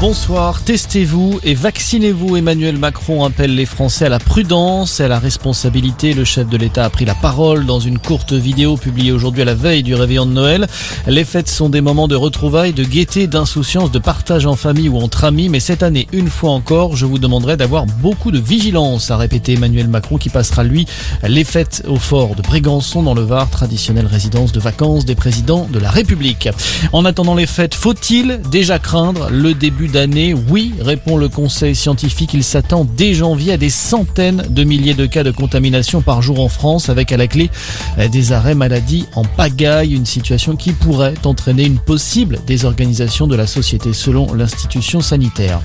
Bonsoir, testez-vous et vaccinez-vous. Emmanuel Macron appelle les Français à la prudence et à la responsabilité. Le chef de l'État a pris la parole dans une courte vidéo publiée aujourd'hui à la veille du réveillon de Noël. Les fêtes sont des moments de retrouvailles, de gaieté, d'insouciance, de partage en famille ou entre amis. Mais cette année, une fois encore, je vous demanderai d'avoir beaucoup de vigilance, a répété Emmanuel Macron qui passera lui les fêtes au fort de Brégançon dans le Var, traditionnelle résidence de vacances des présidents de la République. En attendant les fêtes, faut-il déjà craindre le début d'année Oui, répond le conseil scientifique. Il s'attend dès janvier à des centaines de milliers de cas de contamination par jour en France, avec à la clé des arrêts maladie en pagaille, une situation qui pourrait entraîner une possible désorganisation de la société selon l'institution sanitaire.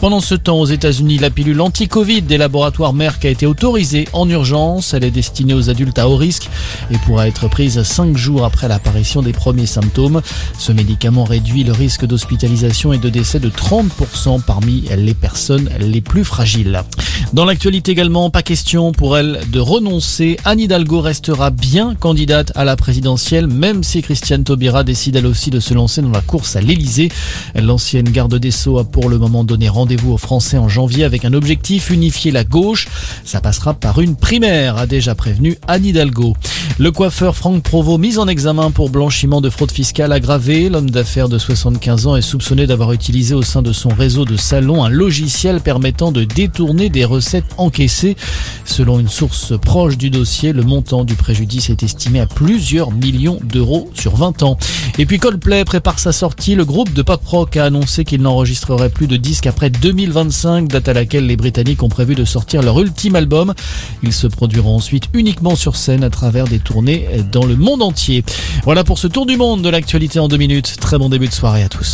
Pendant ce temps, aux États-Unis, la pilule anti-Covid des laboratoires Merck a été autorisée en urgence. Elle est destinée aux adultes à haut risque et pourra être prise 5 jours après l'apparition des premiers symptômes. Ce médicament réduit le risque d'hospitalisation et de décès de 30% parmi les personnes les plus fragiles. Dans l'actualité également, pas question pour elle de renoncer. Anne Hidalgo restera bien candidate à la présidentielle, même si Christiane Taubira décide elle aussi de se lancer dans la course à l'Elysée. L'ancienne garde des Sceaux a pour le moment donné rendez-vous aux Français en janvier avec un objectif, unifier la gauche. Ça passera par une primaire, a déjà prévenu Anne Hidalgo. Le coiffeur Franck Provost, mis en examen pour blanchiment de fraude fiscale aggravée, l'homme d'affaires de 75 ans est soupçonné d'avoir utilisé au sein de son réseau de salons un logiciel permettant de détourner des recettes encaissées. Selon une source proche du dossier, le montant du préjudice est estimé à plusieurs millions d'euros sur 20 ans. Et puis Coldplay prépare sa sortie. Le groupe de pop rock a annoncé qu'il n'enregistrerait plus de disques après 2025, date à laquelle les Britanniques ont prévu de sortir leur ultime album. Ils se produiront ensuite uniquement sur scène à travers des tournées dans le monde entier. Voilà pour ce tour du monde de l'actualité en deux minutes. Très bon début de soirée à tous.